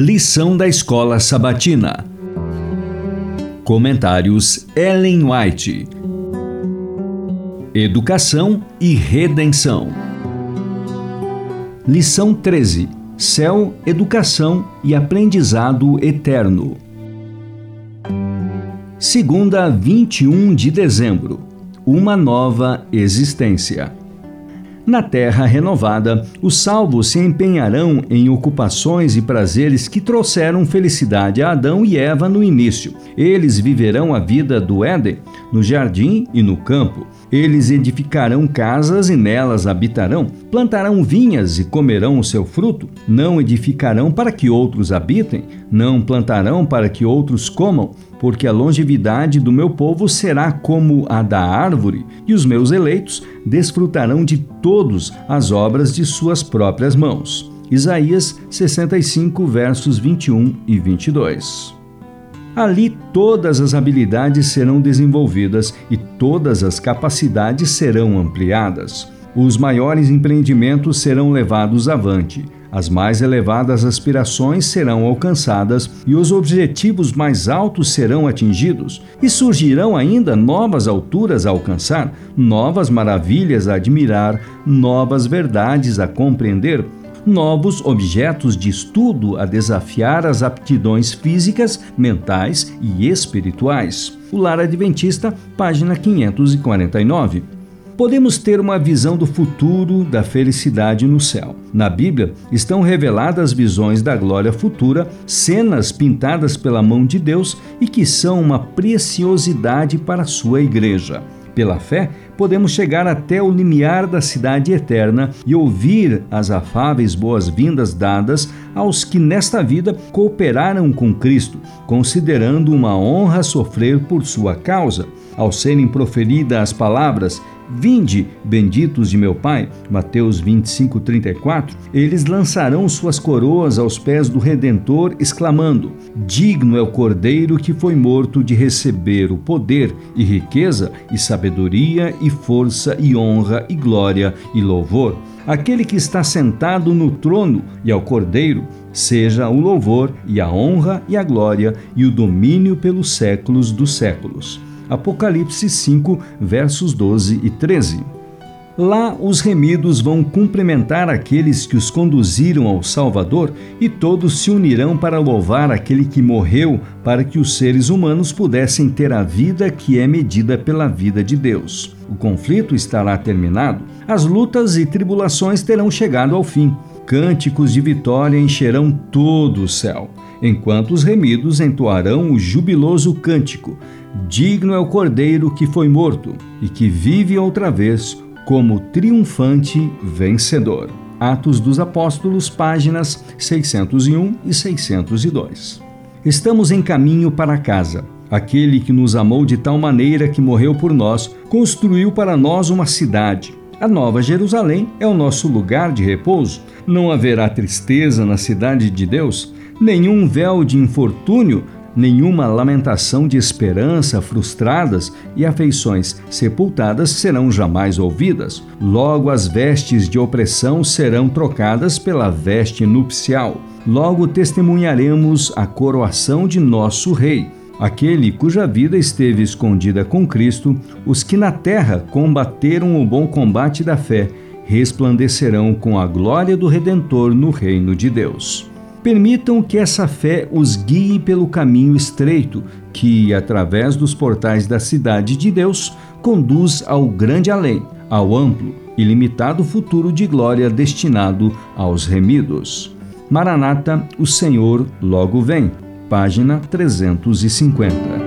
Lição da Escola Sabatina. Comentários Ellen White. Educação e Redenção. Lição 13. Céu, Educação e Aprendizado Eterno. Segunda, 21 de dezembro. Uma nova existência. Na terra renovada, os salvos se empenharão em ocupações e prazeres que trouxeram felicidade a Adão e Eva no início. Eles viverão a vida do Éden, no jardim e no campo. Eles edificarão casas e nelas habitarão, plantarão vinhas e comerão o seu fruto. Não edificarão para que outros habitem, não plantarão para que outros comam, porque a longevidade do meu povo será como a da árvore, e os meus eleitos desfrutarão de todas as obras de suas próprias mãos. Isaías 65, versos 21 e 22. Ali todas as habilidades serão desenvolvidas e todas as capacidades serão ampliadas. Os maiores empreendimentos serão levados avante, as mais elevadas aspirações serão alcançadas e os objetivos mais altos serão atingidos, e surgirão ainda novas alturas a alcançar, novas maravilhas a admirar, novas verdades a compreender, novos objetos de estudo a desafiar as aptidões físicas, mentais e espirituais. O Lar Adventista, página 549 podemos ter uma visão do futuro da felicidade no céu. Na Bíblia estão reveladas visões da glória futura, cenas pintadas pela mão de Deus e que são uma preciosidade para a sua igreja. Pela fé, podemos chegar até o limiar da cidade eterna e ouvir as afáveis boas-vindas dadas aos que nesta vida cooperaram com Cristo, considerando uma honra sofrer por sua causa. Ao serem proferidas as palavras Vinde, benditos de meu Pai, Mateus 25, 34, eles lançarão suas coroas aos pés do Redentor, exclamando: Digno é o Cordeiro que foi morto de receber o poder e riqueza e sabedoria e força e honra e glória e louvor. Aquele que está sentado no trono e ao Cordeiro, seja o louvor e a honra e a glória e o domínio pelos séculos dos séculos. Apocalipse 5, versos 12 e 13. Lá os remidos vão cumprimentar aqueles que os conduziram ao Salvador e todos se unirão para louvar aquele que morreu para que os seres humanos pudessem ter a vida que é medida pela vida de Deus. O conflito estará terminado, as lutas e tribulações terão chegado ao fim. Cânticos de vitória encherão todo o céu enquanto os remidos entoarão o jubiloso cântico: Digno é o cordeiro que foi morto e que vive outra vez como triunfante vencedor. Atos dos Apóstolos, páginas 601 e 602. Estamos em caminho para casa. Aquele que nos amou de tal maneira que morreu por nós, construiu para nós uma cidade. A Nova Jerusalém é o nosso lugar de repouso. Não haverá tristeza na cidade de Deus, nenhum véu de infortúnio, nenhuma lamentação de esperança frustradas e afeições sepultadas serão jamais ouvidas. Logo as vestes de opressão serão trocadas pela veste nupcial. Logo testemunharemos a coroação de nosso Rei. Aquele cuja vida esteve escondida com Cristo, os que na terra combateram o bom combate da fé, resplandecerão com a glória do Redentor no reino de Deus. Permitam que essa fé os guie pelo caminho estreito que, através dos portais da cidade de Deus, conduz ao grande além, ao amplo e limitado futuro de glória destinado aos remidos. Maranata, o Senhor logo vem. Página 350.